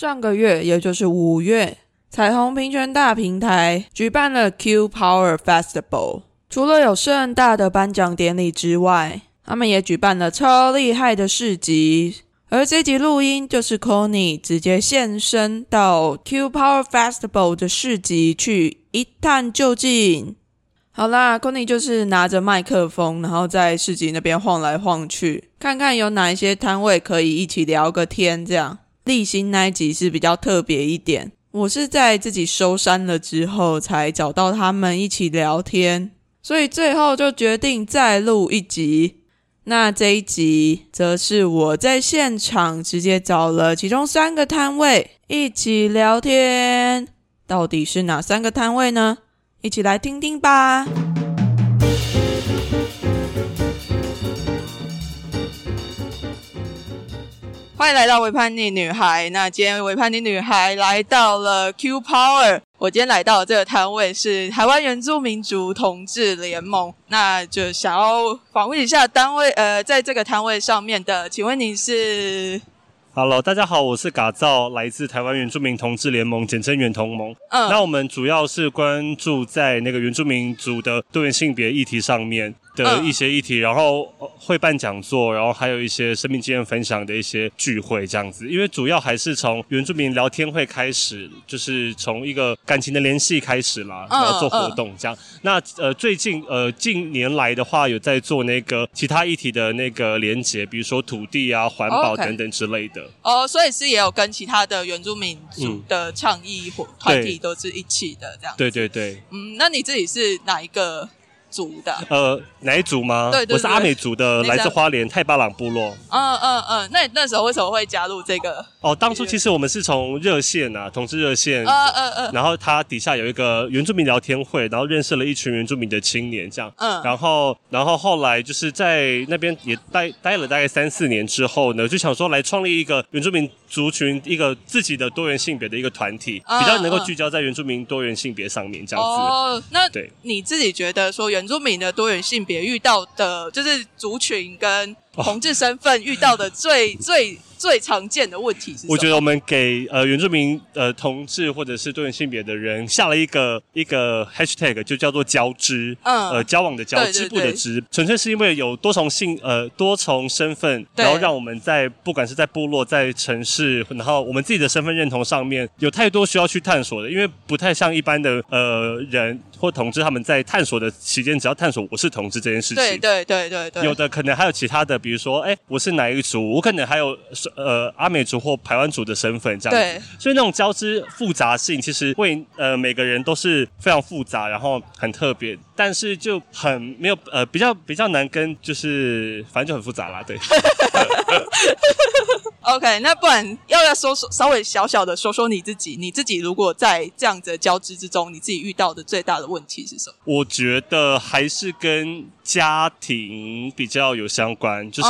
上个月，也就是五月，彩虹平权大平台举办了 Q Power Festival。除了有盛大的颁奖典礼之外，他们也举办了超厉害的市集。而这集录音就是 Conny 直接现身到 Q Power Festival 的市集去一探究竟。好啦 c o n y 就是拿着麦克风，然后在市集那边晃来晃去，看看有哪一些摊位可以一起聊个天。这样，立新那一集是比较特别一点。我是在自己收山了之后才找到他们一起聊天，所以最后就决定再录一集。那这一集则是我在现场直接找了其中三个摊位一起聊天，到底是哪三个摊位呢？一起来听听吧。欢迎来到维叛逆女孩。那今天维叛逆女孩来到了 Q Power。我今天来到这个摊位是台湾原住民族同志联盟。那就想要访问一下单位，呃，在这个摊位上面的，请问你是？Hello，大家好，我是嘎造，来自台湾原住民同志联盟，简称原同盟。嗯，那我们主要是关注在那个原住民族的多元性别议题上面。的一些议题，然后会办讲座，然后还有一些生命经验分享的一些聚会这样子。因为主要还是从原住民聊天会开始，就是从一个感情的联系开始啦，然后做活动这样。那呃，最近呃近年来的话，有在做那个其他议题的那个连结，比如说土地啊、环保等等之类的。哦，所以是也有跟其他的原住民族的倡议或团体都是一起的这样。对对对。嗯，那你自己是哪一个？族的呃哪一族吗？对对，我是阿美族的，来自花莲太巴朗部落。嗯嗯嗯，那那时候为什么会加入这个？哦，当初其实我们是从热线啊，同志热线，嗯嗯嗯，然后它底下有一个原住民聊天会，然后认识了一群原住民的青年，这样，嗯，然后然后后来就是在那边也待待了大概三四年之后呢，就想说来创立一个原住民族群，一个自己的多元性别的一个团体，比较能够聚焦在原住民多元性别上面这样子。哦，那对你自己觉得说原很著名的多元性别遇到的，就是族群跟同志身份遇到的最 最。最常见的问题是，我觉得我们给呃原住民呃同志或者是多元性别的人下了一个一个 hashtag，就叫做交织，嗯，呃交往的交，织部的织，纯粹是因为有多重性呃多重身份，然后让我们在不管是在部落在城市，然后我们自己的身份认同上面有太多需要去探索的，因为不太像一般的呃人或同志他们在探索的期间，只要探索我是同志这件事情，对对对对对，有的可能还有其他的，比如说哎我是哪一族，我可能还有。呃，阿美族或台湾族的身份这样子，所以那种交织复杂性，其实会呃每个人都是非常复杂，然后很特别，但是就很没有呃比较比较难跟，就是反正就很复杂啦，对。OK，那不然要不要说说稍微小小的说说你自己？你自己如果在这样子的交织之中，你自己遇到的最大的问题是什么？我觉得还是跟家庭比较有相关，就是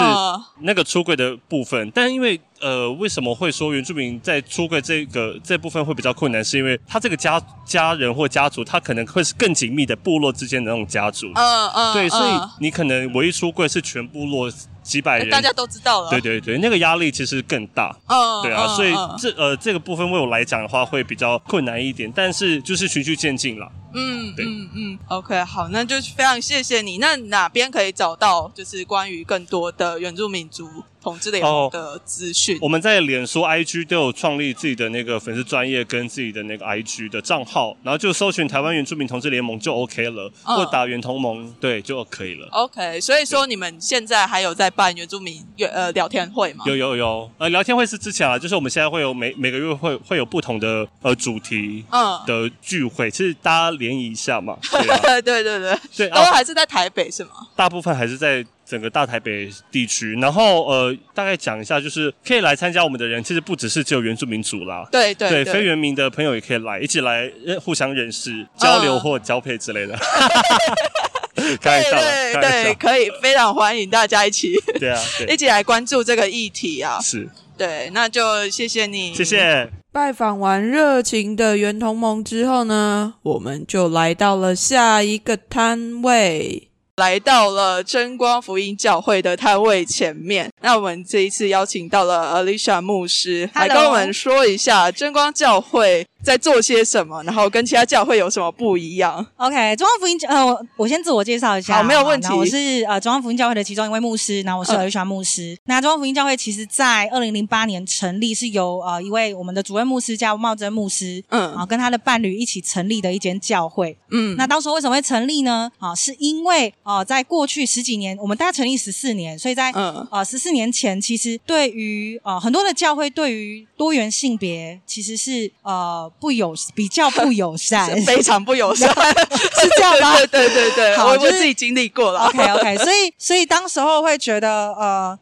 那个出轨的部分。但因为呃，为什么会说原住民在出柜这个这部分会比较困难？是因为他这个家家人或家族，他可能会是更紧密的部落之间的那种家族。嗯嗯，对，所以你可能唯一出柜是全部落几百人，大家都知道了。对对对，那个压力其实更大。嗯，对啊，所以这呃这个部分为我来讲的话会比较困难一点，但是就是循序渐进了。嗯，对，嗯嗯，OK，好，那就非常谢谢你。那哪边可以找到就是关于更多的原住民族？同志联盟的资讯，我们在脸书、IG 都有创立自己的那个粉丝专业跟自己的那个 IG 的账号，然后就搜寻台湾原住民同志联盟就 OK 了，或打原同盟对就可以了。OK，所以说你们现在还有在办原住民呃聊天会吗？有有有，呃聊天会是之前啊，就是我们现在会有每每个月会会有不同的呃主题嗯的聚会，其实大家联谊一下嘛。对对对对，对，都还是在台北是吗？大部分还是在。整个大台北地区，然后呃，大概讲一下，就是可以来参加我们的人，其实不只是只有原住民族啦，对对对，非原民的朋友也可以来，一起来互相认识、交流或交配之类的。开玩笑，对对，可以，非常欢迎大家一起，对啊，一起来关注这个议题啊。是，对，那就谢谢你，谢谢。拜访完热情的圆同盟之后呢，我们就来到了下一个摊位。来到了真光福音教会的摊位前面。那我们这一次邀请到了 Alicia 牧师来跟我们说一下真光教会。在做些什么？然后跟其他教会有什么不一样？OK，中央福音教呃，我我先自我介绍一下，好，没有问题。我是呃中央福音教会的其中一位牧师，然后我是尔玉牧师。那中央福音教会其实在二零零八年成立，是由呃一位我们的主任牧师叫茂贞牧师，嗯，然后跟他的伴侣一起成立的一间教会，嗯。那当时为什么会成立呢？啊，是因为呃在过去十几年，我们大概成立十四年，所以在嗯呃十四年前，其实对于呃很多的教会对于多元性别其实是呃。不友比较不友善，非常不友善，是这样吗？对 对对，我我自己经历过了。OK OK，所以所以当时候会觉得，呃，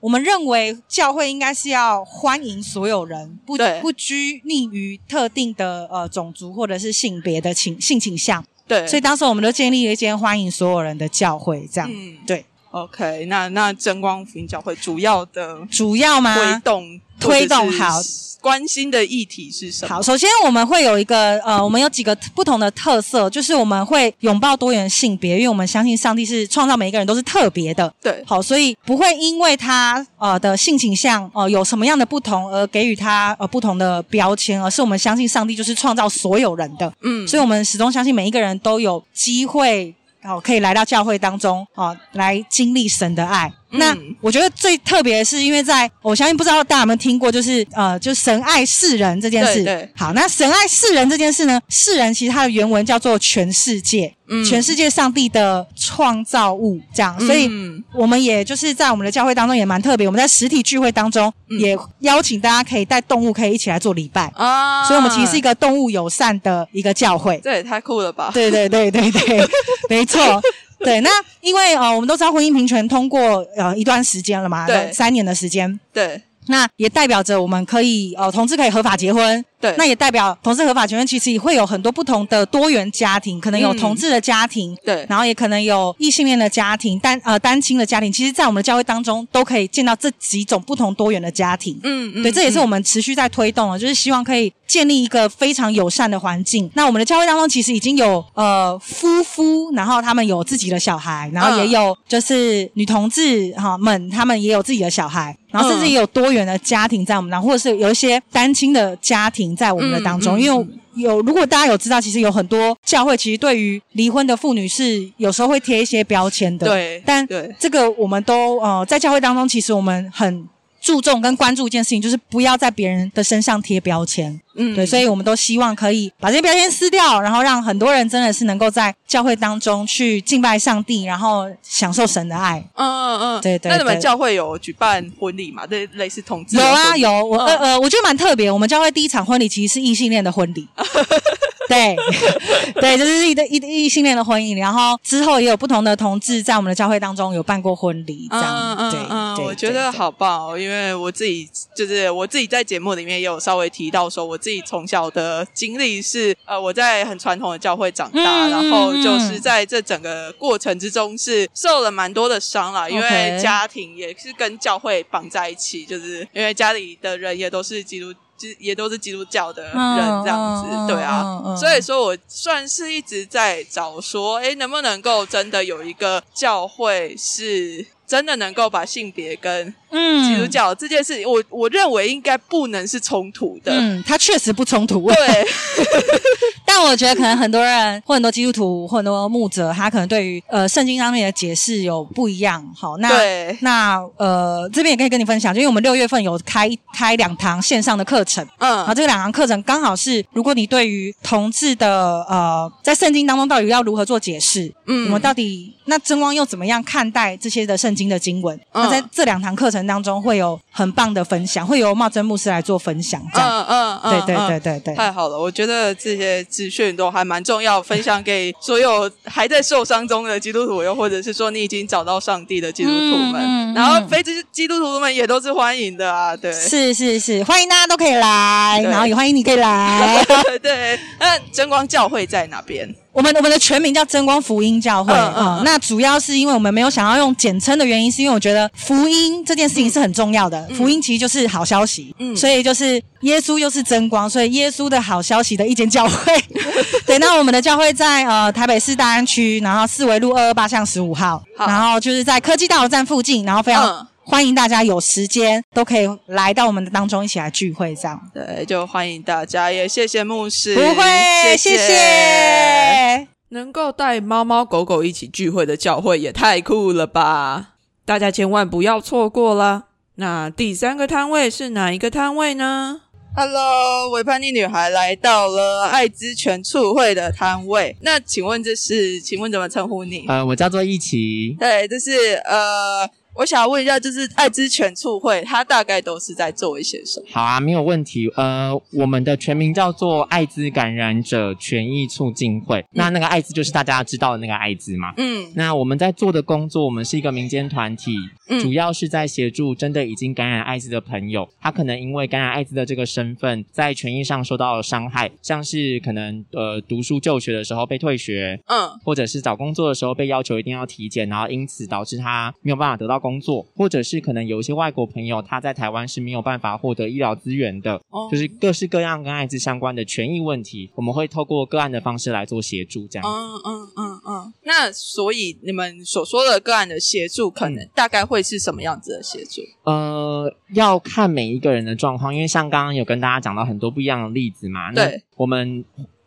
我们认为教会应该是要欢迎所有人，不不拘泥于特定的呃种族或者是性别的倾性倾向。对，所以当时我们都建立了一间欢迎所有人的教会，这样。对，OK，那那真光福音教会主要的主要吗？推动推动好。关心的议题是什么？好，首先我们会有一个呃，我们有几个不同的特色，就是我们会拥抱多元性别，因为我们相信上帝是创造每一个人都是特别的。对，好，所以不会因为他呃的性倾向呃有什么样的不同而给予他呃不同的标签，而是我们相信上帝就是创造所有人的。嗯，所以我们始终相信每一个人都有机会。哦，可以来到教会当中，哦，来经历神的爱。那我觉得最特别的是，因为在我相信不知道大家有没有听过，就是呃，就神爱世人这件事。对，好，那神爱世人这件事呢，世人其实它的原文叫做全世界，全世界上帝的创造物这样。所以我们也就是在我们的教会当中也蛮特别，我们在实体聚会当中也邀请大家可以带动物可以一起来做礼拜啊。所以我们其实是一个动物友善的一个教会。这也太酷了吧！对对对对对，没错。对，那因为呃，我们都知道婚姻平权通过呃一段时间了嘛，对，三年的时间，对。那也代表着我们可以呃，同志可以合法结婚。对，那也代表同志合法权益，其实也会有很多不同的多元家庭，可能有同志的家庭，对，然后也可能有异性恋的家庭，单呃单亲的家庭。其实，在我们的教会当中，都可以见到这几种不同多元的家庭。嗯嗯，对，这也是我们持续在推动的，就是希望可以建立一个非常友善的环境。那我们的教会当中，其实已经有呃夫妇，然后他们有自己的小孩，然后也有就是女同志哈们，他们也有自己的小孩。然后甚至也有多元的家庭在我们那，或者是有一些单亲的家庭在我们的当中。因为有，如果大家有知道，其实有很多教会其实对于离婚的妇女是有时候会贴一些标签的。对，但这个我们都呃在教会当中，其实我们很。注重跟关注一件事情，就是不要在别人的身上贴标签。嗯，对，所以我们都希望可以把这些标签撕掉，然后让很多人真的是能够在教会当中去敬拜上帝，然后享受神的爱。嗯嗯嗯，对对。那你们教会有举办婚礼吗？对，类似同志有啊有，我呃呃，我觉得蛮特别。我们教会第一场婚礼其实是异性恋的婚礼。对，对，这是一的异异性恋的婚姻，然后之后也有不同的同志在我们的教会当中有办过婚礼，这样，对，嗯，我觉得好棒哦，因为我自己就是我自己在节目里面也有稍微提到说，我自己从小的经历是，呃，我在很传统的教会长大，然后就是在这整个过程之中是受了蛮多的伤啦，因为家庭也是跟教会绑在一起，就是因为家里的人也都是基督。也都是基督教的人这样子，对啊，所以说我算是一直在找说，哎，能不能够真的有一个教会是。真的能够把性别跟基督教这件事情，我我认为应该不能是冲突的。嗯，它确实不冲突。对，但我觉得可能很多人或很多基督徒或很多牧者，他可能对于呃圣经上面的解释有不一样。好，那那呃这边也可以跟你分享，就因为我们六月份有开开两堂线上的课程，嗯，啊，这两堂课程刚好是如果你对于同志的呃在圣经当中到底要如何做解释，嗯，我们到底那真光又怎么样看待这些的圣经？的经文，那在这两堂课程当中会有很棒的分享，会由茂真牧师来做分享。嗯嗯嗯，对对对对对，太好了！我觉得这些资讯都还蛮重要，分享给所有还在受伤中的基督徒，又或者是说你已经找到上帝的基督徒们。然后非基基督徒们也都是欢迎的啊！对，是是是，欢迎大家都可以来，然后也欢迎你可以来。对，那真光教会在哪边？我们我们的全名叫真光福音教会啊。那主要是因为我们没有想要用简称的原因，是因为我觉得福音这件事情是很重要的。福音其实就是好消息，嗯，所以就是耶稣又是真光，所以耶稣的好消息的一间教会。对，那我们的教会在呃台北市大安区，然后四维路二二八巷十五号，然后就是在科技大楼站附近，然后非常。欢迎大家有时间都可以来到我们的当中一起来聚会，这样对，就欢迎大家，也谢谢牧师，不会，谢谢。能够带猫猫狗狗一起聚会的教会也太酷了吧！大家千万不要错过啦。那第三个摊位是哪一个摊位呢？Hello，维叛逆女孩来到了爱之泉促会的摊位。那请问这是？请问怎么称呼你？呃，我叫做一奇。对，这是呃。我想问一下，就是爱之犬促会，它大概都是在做一些什么？好啊，没有问题。呃，我们的全名叫做艾滋感染者权益促进会。那那个艾滋就是大家知道的那个艾滋嘛？嗯。那我们在做的工作，我们是一个民间团体，主要是在协助真的已经感染艾滋的朋友，他可能因为感染艾滋的这个身份，在权益上受到了伤害，像是可能呃读书就学的时候被退学，嗯，或者是找工作的时候被要求一定要体检，然后因此导致他没有办法得到工。工作，或者是可能有一些外国朋友，他在台湾是没有办法获得医疗资源的，哦就是各式各样跟艾滋相关的权益问题，我们会透过个案的方式来做协助，这样。嗯嗯嗯嗯。那所以你们所说的个案的协助，可能大概会是什么样子的协助？呃，要看每一个人的状况，因为像刚刚有跟大家讲到很多不一样的例子嘛。对，我们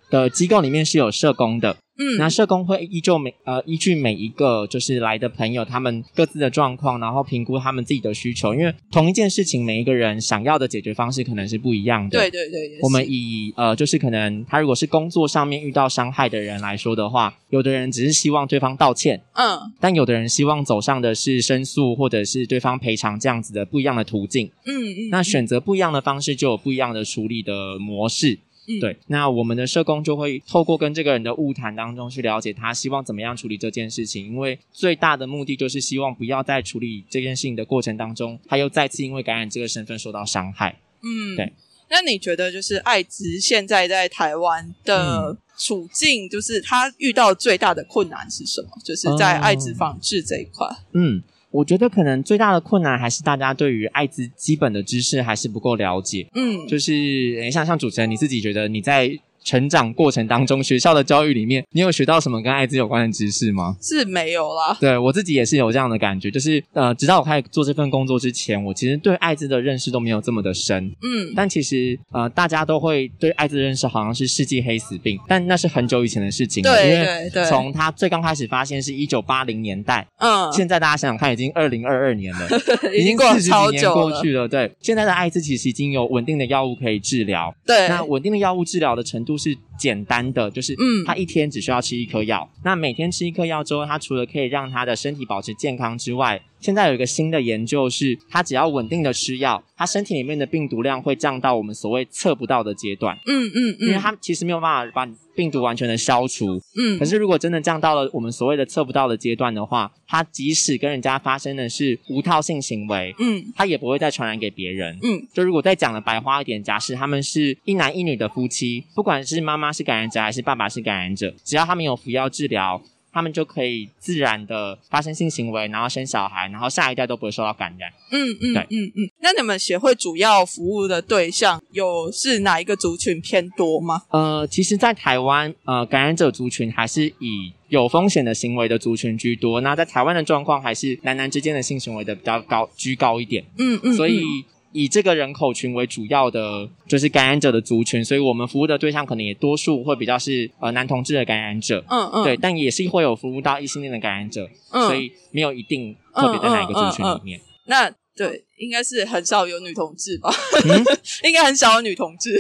的机构里面是有社工的。嗯，那社工会依旧每呃依据每一个就是来的朋友他们各自的状况，然后评估他们自己的需求，因为同一件事情每一个人想要的解决方式可能是不一样的。对对对，我们以呃就是可能他如果是工作上面遇到伤害的人来说的话，有的人只是希望对方道歉，嗯，但有的人希望走上的是申诉或者是对方赔偿这样子的不一样的途径。嗯嗯，那选择不一样的方式就有不一样的处理的模式。对，那我们的社工就会透过跟这个人的物谈当中去了解他希望怎么样处理这件事情，因为最大的目的就是希望不要在处理这件事情的过程当中，他又再次因为感染这个身份受到伤害。嗯，对。那你觉得就是艾滋现在在台湾的处境，就是他遇到最大的困难是什么？就是在艾滋防治这一块。嗯。我觉得可能最大的困难还是大家对于艾滋基本的知识还是不够了解。嗯，就是像像主持人你自己觉得你在。成长过程当中，学校的教育里面，你有学到什么跟艾滋有关的知识吗？是没有啦。对我自己也是有这样的感觉，就是呃，直到我开始做这份工作之前，我其实对艾滋的认识都没有这么的深。嗯，但其实呃，大家都会对艾滋的认识好像是世纪黑死病，但那是很久以前的事情了。对对对。从他最刚开始发现是一九八零年代，嗯，现在大家想想看，已经二零二二年了，已经过了超久过去了。对，现在的艾滋其实已经有稳定的药物可以治疗。对，那稳定的药物治疗的程度是。简单的就是，嗯，他一天只需要吃一颗药。那每天吃一颗药之后，他除了可以让他的身体保持健康之外，现在有一个新的研究是，他只要稳定的吃药，他身体里面的病毒量会降到我们所谓测不到的阶段。嗯嗯嗯，因为他其实没有办法把病毒完全的消除。嗯，可是如果真的降到了我们所谓的测不到的阶段的话，他即使跟人家发生的是无套性行为，嗯，他也不会再传染给别人。嗯，就如果再讲的白话一点，假设他们是一男一女的夫妻，不管是妈妈是感染者还是爸爸是感染者，只要他们有服药治疗。他们就可以自然的发生性行为，然后生小孩，然后下一代都不会受到感染。嗯嗯，对，嗯嗯。那你们协会主要服务的对象有是哪一个族群偏多吗？呃，其实，在台湾，呃，感染者族群还是以有风险的行为的族群居多。那在台湾的状况，还是男男之间的性行为的比较高，居高一点。嗯嗯，所以。以这个人口群为主要的，就是感染者的族群，所以我们服务的对象可能也多数会比较是呃男同志的感染者，嗯嗯，对，但也是会有服务到异性恋的感染者，所以没有一定特别在哪一个族群里面。那对，应该是很少有女同志吧？应该很少有女同志。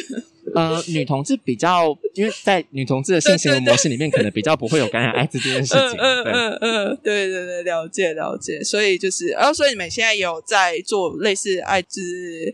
呃，女同志比较，因为在女同志的性行为模式里面，可能比较不会有感染艾滋这件事情。嗯嗯嗯，对对对，了解了解。所以就是，然后所以你们现在有在做类似艾滋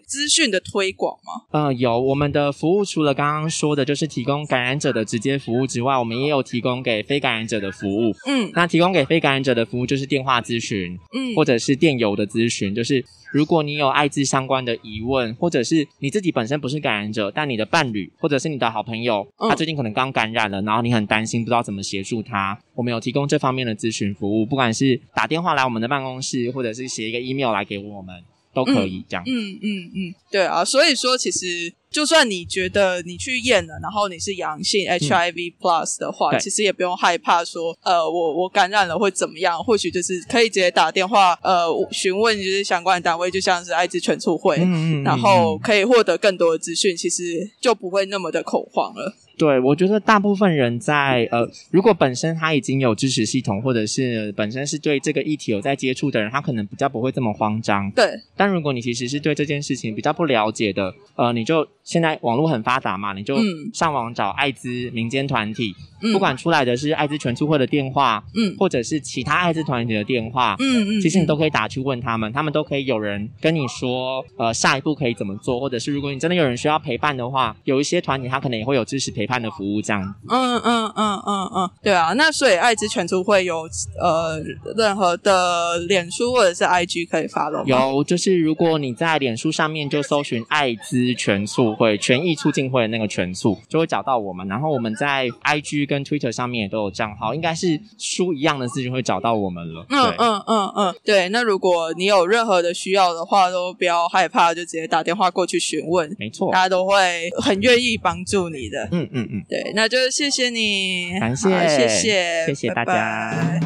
资讯的推广吗？嗯，有。我们的服务除了刚刚说的，就是提供感染者的直接服务之外，我们也有提供给非感染者的服务。嗯，那提供给非感染者的服务就是电话咨询，嗯，或者是电邮的咨询，就是如果你有艾滋相关的疑问，或者是你自己本身不是感染者，但你的伴侣。伴侣或者是你的好朋友，他最近可能刚感染了，然后你很担心，不知道怎么协助他，我们有提供这方面的咨询服务，不管是打电话来我们的办公室，或者是写一个 email 来给我们。都可以这样。嗯嗯嗯，对啊，所以说其实就算你觉得你去验了，然后你是阳性 HIV plus 的话，其实也不用害怕说，呃，我我感染了会怎么样？或许就是可以直接打电话，呃，询问就是相关的单位，就像是艾滋全促会，然后可以获得更多的资讯，其实就不会那么的恐慌了。对，我觉得大部分人在呃，如果本身他已经有支持系统，或者是本身是对这个议题有在接触的人，他可能比较不会这么慌张。对，但如果你其实是对这件事情比较不了解的，呃，你就现在网络很发达嘛，你就上网找艾滋民间团体。不管出来的是艾滋全促会的电话，嗯，或者是其他艾滋团体的电话，嗯嗯，其实你都可以打去问他们，他们都可以有人跟你说，呃，下一步可以怎么做，或者是如果你真的有人需要陪伴的话，有一些团体他可能也会有支持陪伴的服务，这样。嗯嗯嗯嗯嗯，对啊，那所以艾滋全促会有呃任何的脸书或者是 IG 可以发吗？有，就是如果你在脸书上面就搜寻艾滋全促会、权益促进会的那个全促，就会找到我们，然后我们在 IG。跟 Twitter 上面也都有账号，应该是书一样的事情会找到我们了。嗯嗯嗯嗯，对。那如果你有任何的需要的话，都不要害怕，就直接打电话过去询问。没错，大家都会很愿意帮助你的。嗯嗯嗯，对，那就谢谢你，感谢谢谢谢谢大家。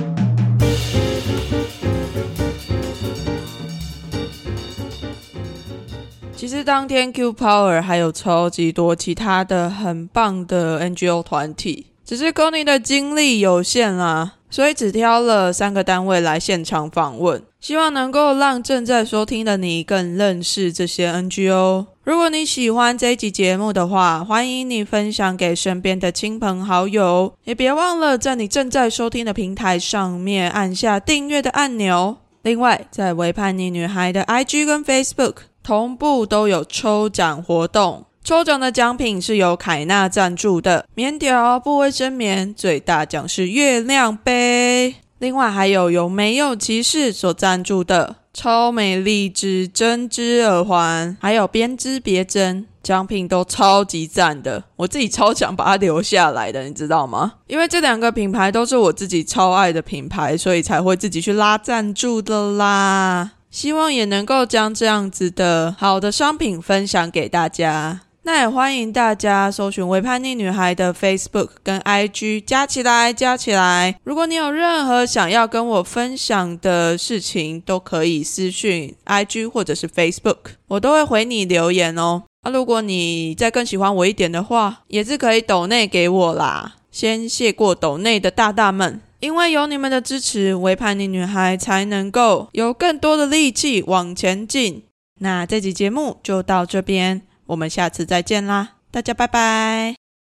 其实当天 Q Power 还有超级多其他的很棒的 NGO 团体，只是 c o n y 的精力有限啦，所以只挑了三个单位来现场访问，希望能够让正在收听的你更认识这些 NGO。如果你喜欢这一集节目的话，欢迎你分享给身边的亲朋好友，也别忘了在你正在收听的平台上面按下订阅的按钮。另外，在微叛逆女孩的 IG 跟 Facebook。同步都有抽奖活动，抽奖的奖品是由凯纳赞助的棉条不卫生棉，最大奖是月亮杯。另外还有由没有骑士所赞助的超美丽之针织耳环，还有编织别针，奖品都超级赞的，我自己超想把它留下来的，你知道吗？因为这两个品牌都是我自己超爱的品牌，所以才会自己去拉赞助的啦。希望也能够将这样子的好的商品分享给大家。那也欢迎大家搜寻“微叛逆女孩”的 Facebook 跟 IG 加起来，加起来。如果你有任何想要跟我分享的事情，都可以私讯 IG 或者是 Facebook，我都会回你留言哦。啊，如果你再更喜欢我一点的话，也是可以抖内给我啦。先谢过抖内的大大们。因为有你们的支持，微叛逆女孩才能够有更多的力气往前进。那这集节目就到这边，我们下次再见啦，大家拜拜。